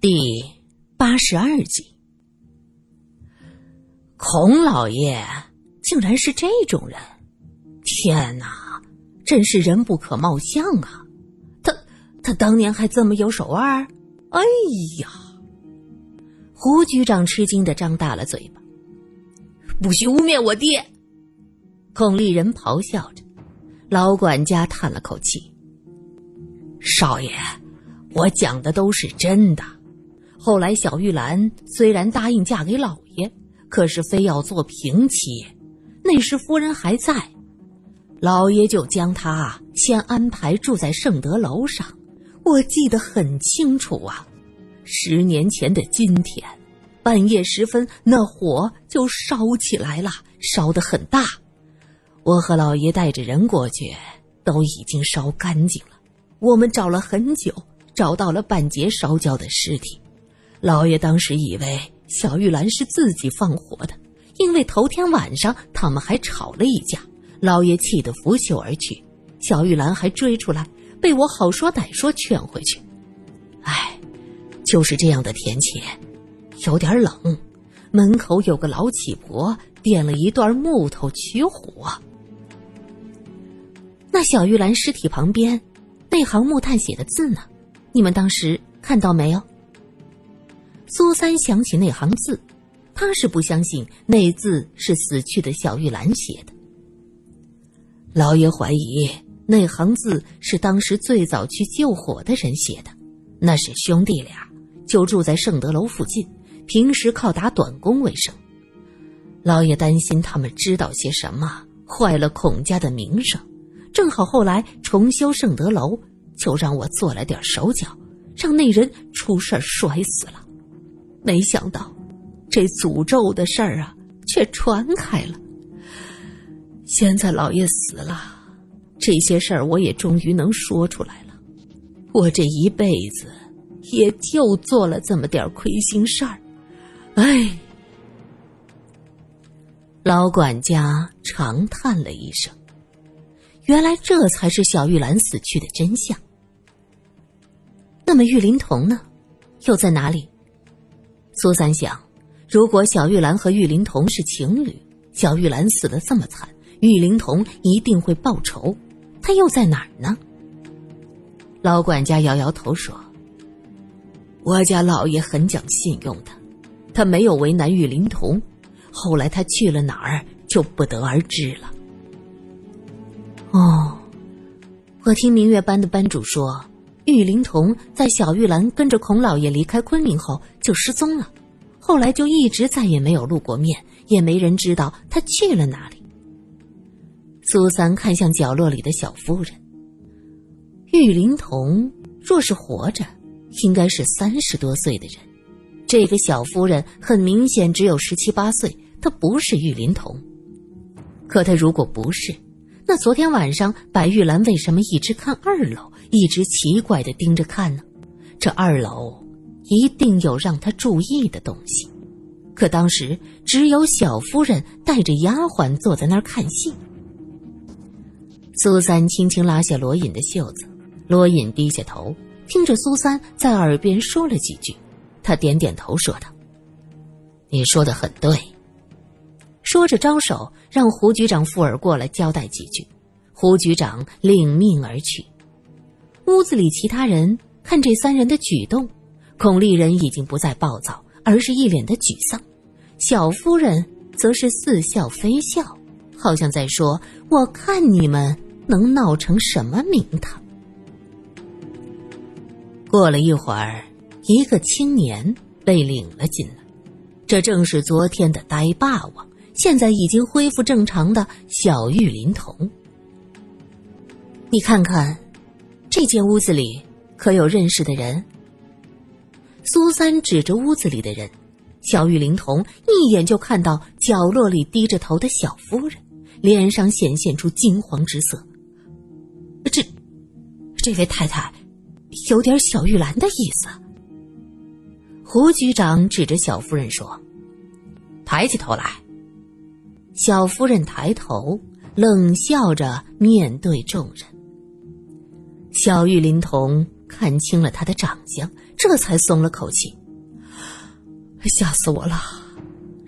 第八十二集，孔老爷竟然是这种人！天哪，真是人不可貌相啊！他他当年还这么有手腕？哎呀！胡局长吃惊的张大了嘴巴，不许污蔑我爹！孔立人咆哮着，老管家叹了口气：“少爷，我讲的都是真的。后来小玉兰虽然答应嫁给老爷，可是非要做平妻，那时夫人还在，老爷就将她先安排住在盛德楼上。我记得很清楚啊，十年前的今天，半夜时分，那火就烧起来了，烧得很大。”我和老爷带着人过去，都已经烧干净了。我们找了很久，找到了半截烧焦的尸体。老爷当时以为小玉兰是自己放火的，因为头天晚上他们还吵了一架。老爷气得拂袖而去，小玉兰还追出来，被我好说歹说劝回去。哎，就是这样的天气，有点冷。门口有个老乞婆点了一段木头取火。那小玉兰尸体旁边，那行木炭写的字呢？你们当时看到没有？苏三想起那行字，他是不相信那字是死去的小玉兰写的。老爷怀疑那行字是当时最早去救火的人写的，那是兄弟俩，就住在圣德楼附近，平时靠打短工为生。老爷担心他们知道些什么，坏了孔家的名声。正好后来重修圣德楼，就让我做了点手脚，让那人出事摔死了。没想到，这诅咒的事儿啊，却传开了。现在老爷死了，这些事儿我也终于能说出来了。我这一辈子，也就做了这么点亏心事儿。哎，老管家长叹了一声。原来这才是小玉兰死去的真相。那么玉灵童呢？又在哪里？苏三想，如果小玉兰和玉灵童是情侣，小玉兰死的这么惨，玉灵童一定会报仇。他又在哪儿呢？老管家摇摇头说：“我家老爷很讲信用的，他没有为难玉灵童。后来他去了哪儿，就不得而知了。”哦，我听明月班的班主说，玉灵童在小玉兰跟着孔老爷离开昆明后就失踪了，后来就一直再也没有露过面，也没人知道他去了哪里。苏三看向角落里的小夫人，玉灵童若是活着，应该是三十多岁的人，这个小夫人很明显只有十七八岁，她不是玉灵童。可她如果不是，那昨天晚上，白玉兰为什么一直看二楼，一直奇怪的盯着看呢？这二楼一定有让他注意的东西。可当时只有小夫人带着丫鬟坐在那儿看戏。苏三轻轻拉下罗隐的袖子，罗隐低下头，听着苏三在耳边说了几句，他点点头，说道：“你说的很对。”说着，招手让胡局长附耳过来交代几句。胡局长领命而去。屋子里其他人看这三人的举动，孔丽人已经不再暴躁，而是一脸的沮丧。小夫人则是似笑非笑，好像在说：“我看你们能闹成什么名堂。”过了一会儿，一个青年被领了进来，这正是昨天的呆霸王。现在已经恢复正常的小玉林童，你看看，这间屋子里可有认识的人？苏三指着屋子里的人，小玉灵童一眼就看到角落里低着头的小夫人，脸上显现出惊惶之色。这，这位太太，有点小玉兰的意思。胡局长指着小夫人说：“抬起头来。”小夫人抬头，冷笑着面对众人。小玉灵童看清了他的长相，这才松了口气。吓死我了！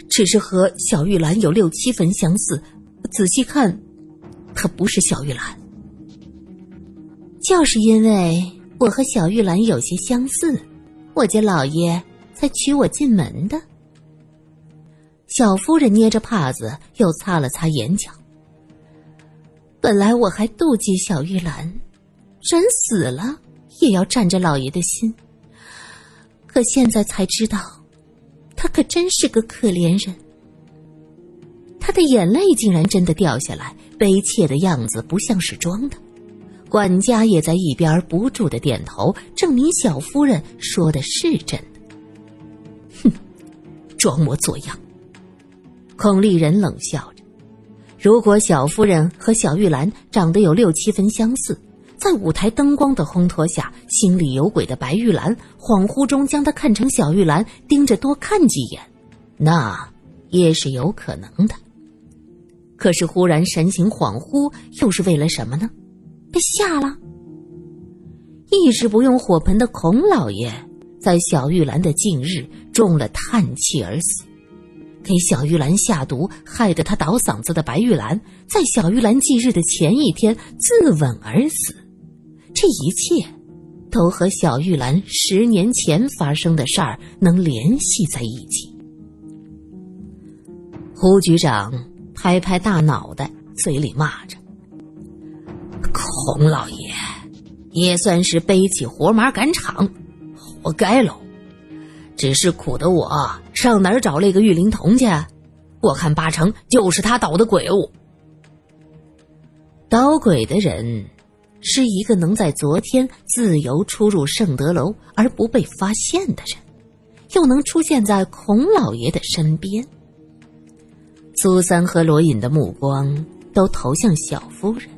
只是和小玉兰有六七分相似，仔细看，她不是小玉兰。就是因为我和小玉兰有些相似，我家老爷才娶我进门的。小夫人捏着帕子，又擦了擦眼角。本来我还妒忌小玉兰，人死了也要占着老爷的心。可现在才知道，他可真是个可怜人。他的眼泪竟然真的掉下来，悲切的样子不像是装的。管家也在一边不住的点头，证明小夫人说的是真的。哼，装模作样。孔丽人冷笑着。如果小夫人和小玉兰长得有六七分相似，在舞台灯光的烘托下，心里有鬼的白玉兰恍惚中将他看成小玉兰，盯着多看几眼，那也是有可能的。可是忽然神情恍惚，又是为了什么呢？被吓了。一直不用火盆的孔老爷，在小玉兰的近日中了叹气而死。给小玉兰下毒，害得她倒嗓子的白玉兰，在小玉兰忌日的前一天自刎而死。这一切，都和小玉兰十年前发生的事儿能联系在一起。胡局长拍拍大脑袋，嘴里骂着：“孔老爷，也算是背起活马赶场，活该喽。”只是苦的我上哪儿找那个玉灵童去？我看八成就是他捣的鬼物。捣鬼的人是一个能在昨天自由出入圣德楼而不被发现的人，又能出现在孔老爷的身边。苏三和罗隐的目光都投向小夫人，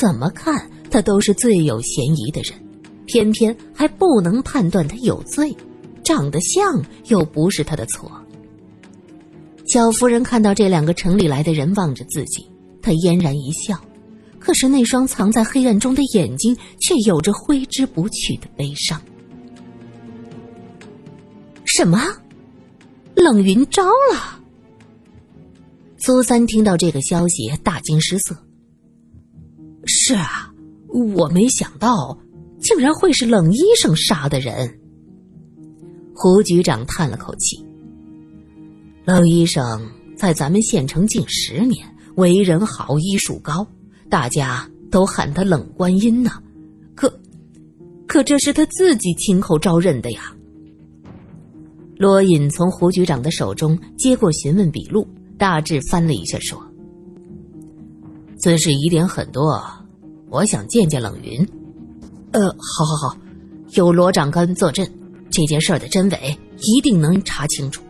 怎么看他都是最有嫌疑的人，偏偏还不能判断他有罪。长得像又不是他的错。小夫人看到这两个城里来的人望着自己，她嫣然一笑，可是那双藏在黑暗中的眼睛却有着挥之不去的悲伤。什么？冷云招了？苏三听到这个消息，大惊失色。是啊，我没想到，竟然会是冷医生杀的人。胡局长叹了口气：“冷医生在咱们县城近十年，为人好，医术高，大家都喊他冷观音呢。可，可这是他自己亲口招认的呀。”罗隐从胡局长的手中接过询问笔录，大致翻了一下，说：“此事疑点很多，我想见见冷云。”“呃，好，好，好，有罗长官坐镇。”这件事的真伪一定能查清楚。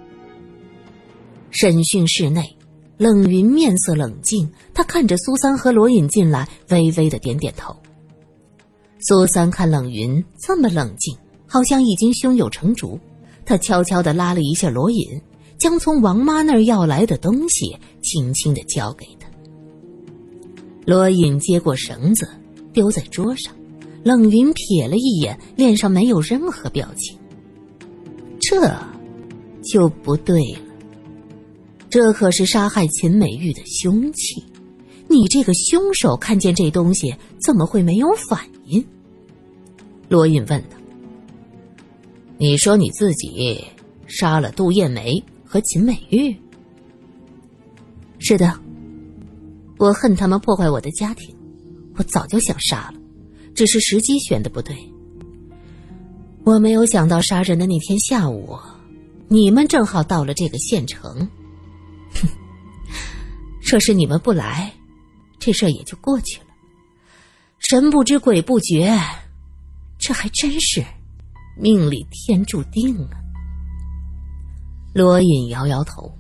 审讯室内，冷云面色冷静，他看着苏三和罗隐进来，微微的点点头。苏三看冷云这么冷静，好像已经胸有成竹，他悄悄的拉了一下罗隐，将从王妈那儿要来的东西轻轻的交给他。罗隐接过绳子，丢在桌上，冷云瞥了一眼，脸上没有任何表情。这就不对了，这可是杀害秦美玉的凶器，你这个凶手看见这东西怎么会没有反应？罗隐问道。你说你自己杀了杜艳梅和秦美玉？是的，我恨他们破坏我的家庭，我早就想杀了，只是时机选的不对。我没有想到杀人的那天下午，你们正好到了这个县城。哼，若是你们不来，这事儿也就过去了。神不知鬼不觉，这还真是命里天注定啊！罗隐摇摇头：“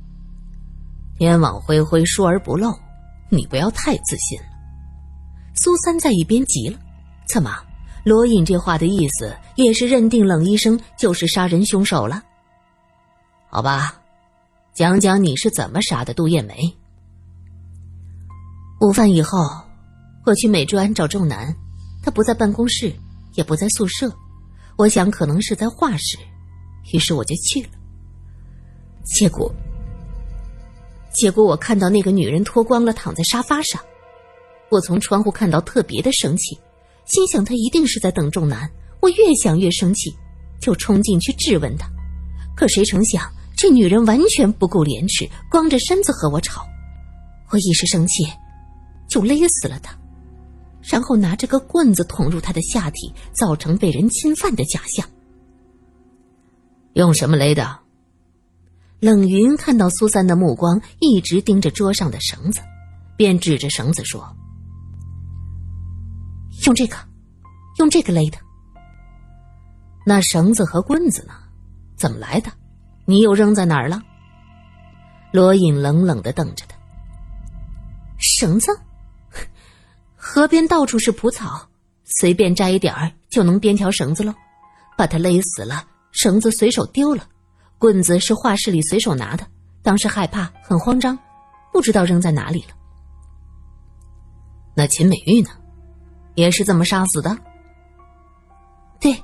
天网恢恢，疏而不漏，你不要太自信了。”苏三在一边急了：“怎么？”罗隐这话的意思也是认定冷医生就是杀人凶手了。好吧，讲讲你是怎么杀的杜艳梅。午饭以后，我去美专找仲南，他不在办公室，也不在宿舍，我想可能是在画室，于是我就去了。结果，结果我看到那个女人脱光了躺在沙发上，我从窗户看到特别的生气，心想她一定是在等仲南。我越想越生气，就冲进去质问她，可谁成想这女人完全不顾廉耻，光着身子和我吵。我一时生气，就勒死了他。然后拿着个棍子捅入他的下体，造成被人侵犯的假象。用什么勒的？冷云看到苏三的目光一直盯着桌上的绳子，便指着绳子说：“用这个，用这个勒的。那绳子和棍子呢？怎么来的？你又扔在哪儿了？”罗隐冷冷的瞪着他。绳子。河边到处是蒲草，随便摘一点儿就能编条绳子喽。把他勒死了，绳子随手丢了，棍子是画室里随手拿的。当时害怕，很慌张，不知道扔在哪里了。那秦美玉呢？也是这么杀死的？对，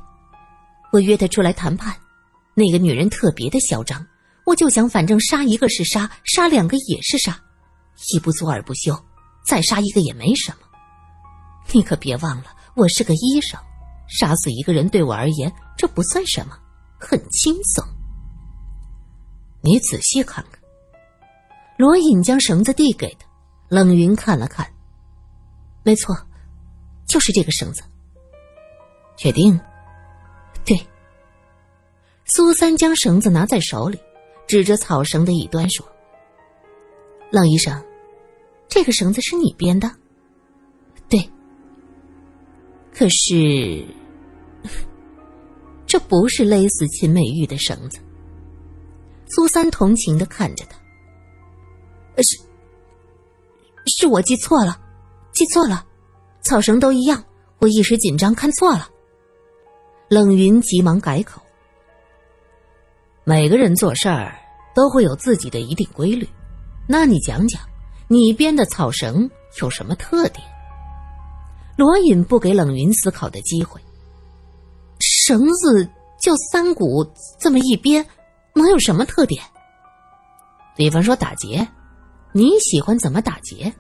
我约她出来谈判，那个女人特别的嚣张，我就想，反正杀一个是杀，杀两个也是杀，一不做二不休，再杀一个也没什么。你可别忘了，我是个医生，杀死一个人对我而言这不算什么，很轻松。你仔细看看。罗隐将绳子递给他，冷云看了看，没错，就是这个绳子。确定？对。苏三将绳子拿在手里，指着草绳的一端说：“冷医生，这个绳子是你编的？”可是，这不是勒死秦美玉的绳子。苏三同情的看着他，是，是我记错了，记错了，草绳都一样，我一时紧张看错了。冷云急忙改口。每个人做事儿都会有自己的一定规律，那你讲讲，你编的草绳有什么特点？罗隐不给冷云思考的机会。绳子就三股，这么一编，能有什么特点？比方说打结，你喜欢怎么打结？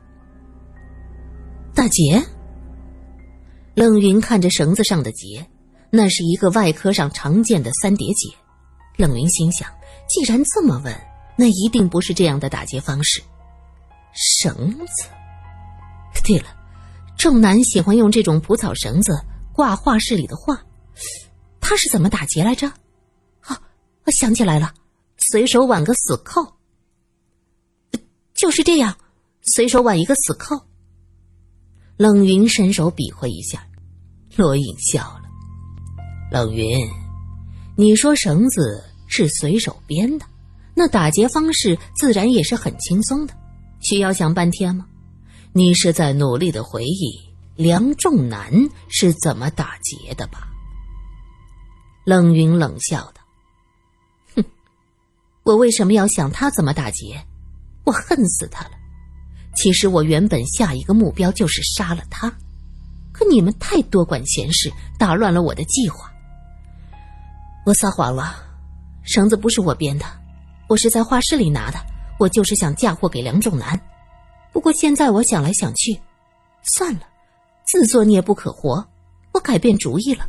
打结。冷云看着绳子上的结，那是一个外科上常见的三叠结。冷云心想，既然这么问，那一定不是这样的打结方式。绳子。对了。正南喜欢用这种蒲草绳子挂画室里的画，他是怎么打结来着？啊，我想起来了，随手挽个死扣。就是这样，随手挽一个死扣。冷云伸手比划一下，罗隐笑了。冷云，你说绳子是随手编的，那打结方式自然也是很轻松的，需要想半天吗？你是在努力的回忆梁仲南是怎么打劫的吧？冷云冷笑道：“哼，我为什么要想他怎么打劫？我恨死他了。其实我原本下一个目标就是杀了他，可你们太多管闲事，打乱了我的计划。我撒谎了，绳子不是我编的，我是在画室里拿的，我就是想嫁祸给梁仲南。”不过现在我想来想去，算了，自作孽不可活。我改变主意了，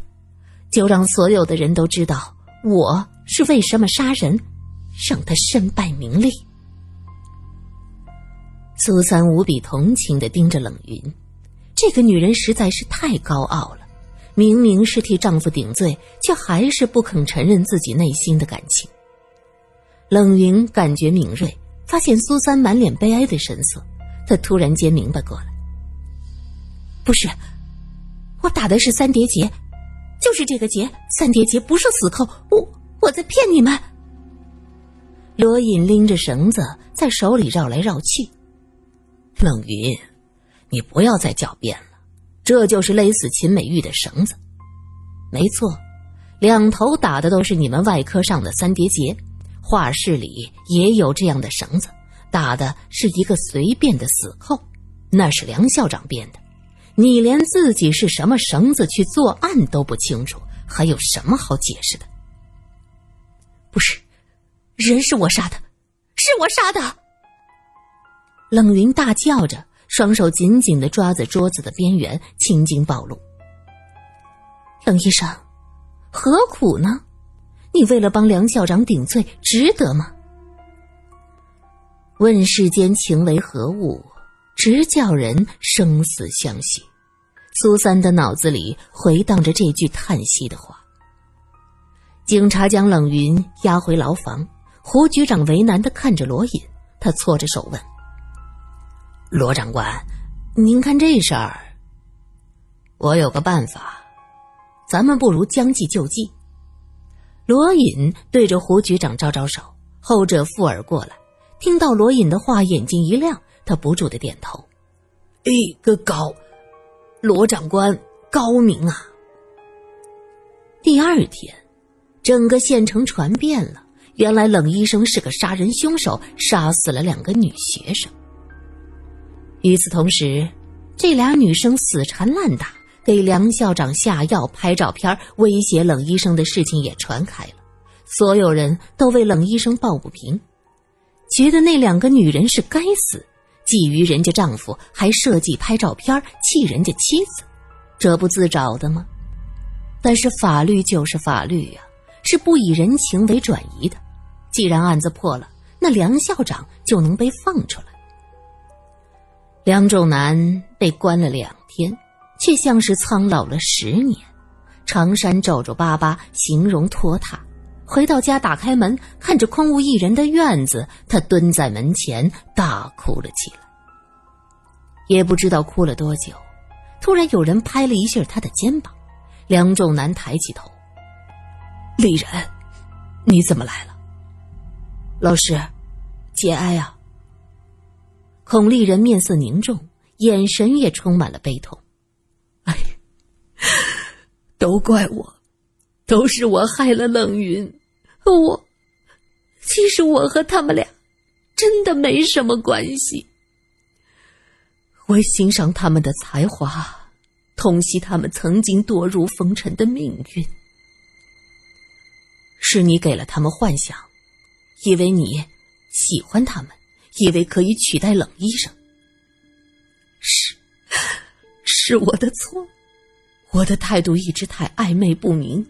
就让所有的人都知道我是为什么杀人，让他身败名裂。苏三无比同情的盯着冷云，这个女人实在是太高傲了，明明是替丈夫顶罪，却还是不肯承认自己内心的感情。冷云感觉敏锐，发现苏三满脸悲哀的神色。他突然间明白过来，不是，我打的是三叠结，就是这个结，三叠结不是死扣，我我在骗你们。罗隐拎着绳子在手里绕来绕去。冷云，你不要再狡辩了，这就是勒死秦美玉的绳子，没错，两头打的都是你们外科上的三叠结，画室里也有这样的绳子。打的是一个随便的死扣，那是梁校长编的。你连自己是什么绳子去作案都不清楚，还有什么好解释的？不是，人是我杀的，是我杀的！冷云大叫着，双手紧紧的抓着桌子的边缘，青筋暴露。冷医生，何苦呢？你为了帮梁校长顶罪，值得吗？问世间情为何物，直叫人生死相许。苏三的脑子里回荡着这句叹息的话。警察将冷云押回牢房，胡局长为难的看着罗隐，他搓着手问：“罗长官，您看这事儿，我有个办法，咱们不如将计就计。”罗隐对着胡局长招招手，后者附耳过来，听到罗隐的话，眼睛一亮，他不住的点头：“哎，个高，罗长官高明啊！”第二天，整个县城传遍了，原来冷医生是个杀人凶手，杀死了两个女学生。与此同时，这俩女生死缠烂打。给梁校长下药、拍照片、威胁冷医生的事情也传开了，所有人都为冷医生抱不平，觉得那两个女人是该死，觊觎人家丈夫，还设计拍照片气人家妻子，这不自找的吗？但是法律就是法律呀，是不以人情为转移的。既然案子破了，那梁校长就能被放出来。梁仲南被关了两天。却像是苍老了十年，长衫皱皱巴巴，形容拖沓。回到家，打开门，看着空无一人的院子，他蹲在门前大哭了起来。也不知道哭了多久，突然有人拍了一下他的肩膀，梁仲南抬起头：“丽人，你怎么来了？”老师，节哀啊。孔丽人面色凝重，眼神也充满了悲痛。哎，都怪我，都是我害了冷云。我，其实我和他们俩真的没什么关系。我欣赏他们的才华，痛惜他们曾经堕入风尘的命运。是你给了他们幻想，以为你喜欢他们，以为可以取代冷医生。是。是我的错，我的态度一直太暧昧不明。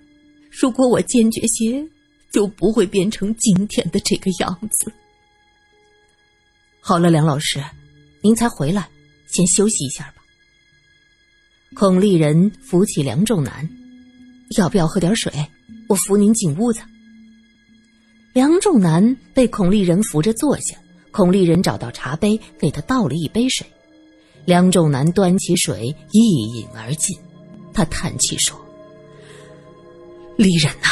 如果我坚决些，就不会变成今天的这个样子。好了，梁老师，您才回来，先休息一下吧。孔丽人扶起梁仲南，要不要喝点水？我扶您进屋子。梁仲南被孔丽人扶着坐下，孔丽人找到茶杯，给他倒了一杯水。梁仲南端起水一饮而尽，他叹气说：“丽人呐，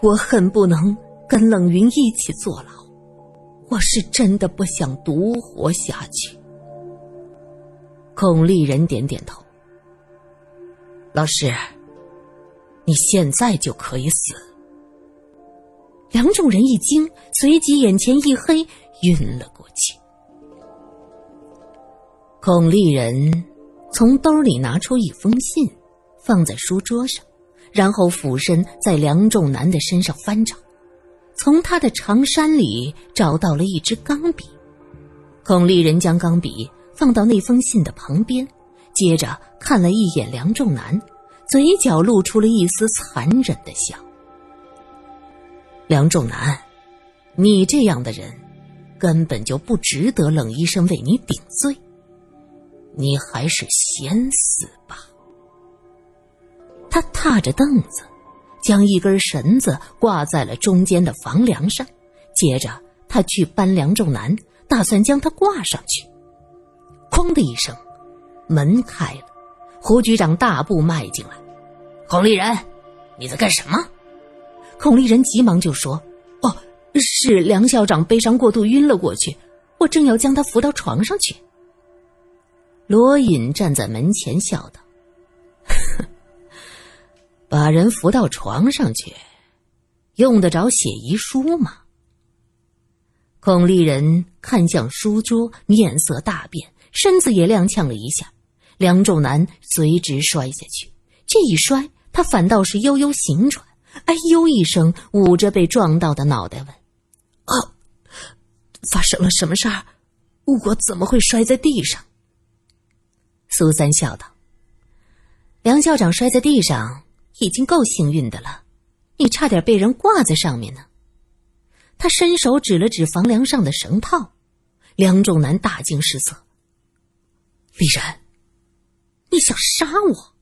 我恨不能跟冷云一起坐牢，我是真的不想独活下去。”孔丽人点点头：“老师，你现在就可以死。”梁仲仁一惊，随即眼前一黑，晕了过去。孔丽人从兜里拿出一封信，放在书桌上，然后俯身在梁仲南的身上翻找，从他的长衫里找到了一支钢笔。孔丽人将钢笔放到那封信的旁边，接着看了一眼梁仲南，嘴角露出了一丝残忍的笑。梁仲南，你这样的人，根本就不值得冷医生为你顶罪。你还是先死吧。他踏着凳子，将一根绳子挂在了中间的房梁上，接着他去搬梁仲南，打算将他挂上去。哐的一声，门开了，胡局长大步迈进来。孔丽人，你在干什么？孔丽人急忙就说：“哦，是梁校长悲伤过度晕了过去，我正要将他扶到床上去。”罗隐站在门前笑道：“把人扶到床上去，用得着写遗书吗？”孔丽人看向书桌，面色大变，身子也踉跄了一下。梁仲南随之摔下去，这一摔，他反倒是悠悠醒转，哎呦一声，捂着被撞到的脑袋问：“啊，发生了什么事儿？我怎么会摔在地上？”苏三笑道：“梁校长摔在地上已经够幸运的了，你差点被人挂在上面呢。”他伸手指了指房梁上的绳套，梁仲南大惊失色：“李然，你想杀我？”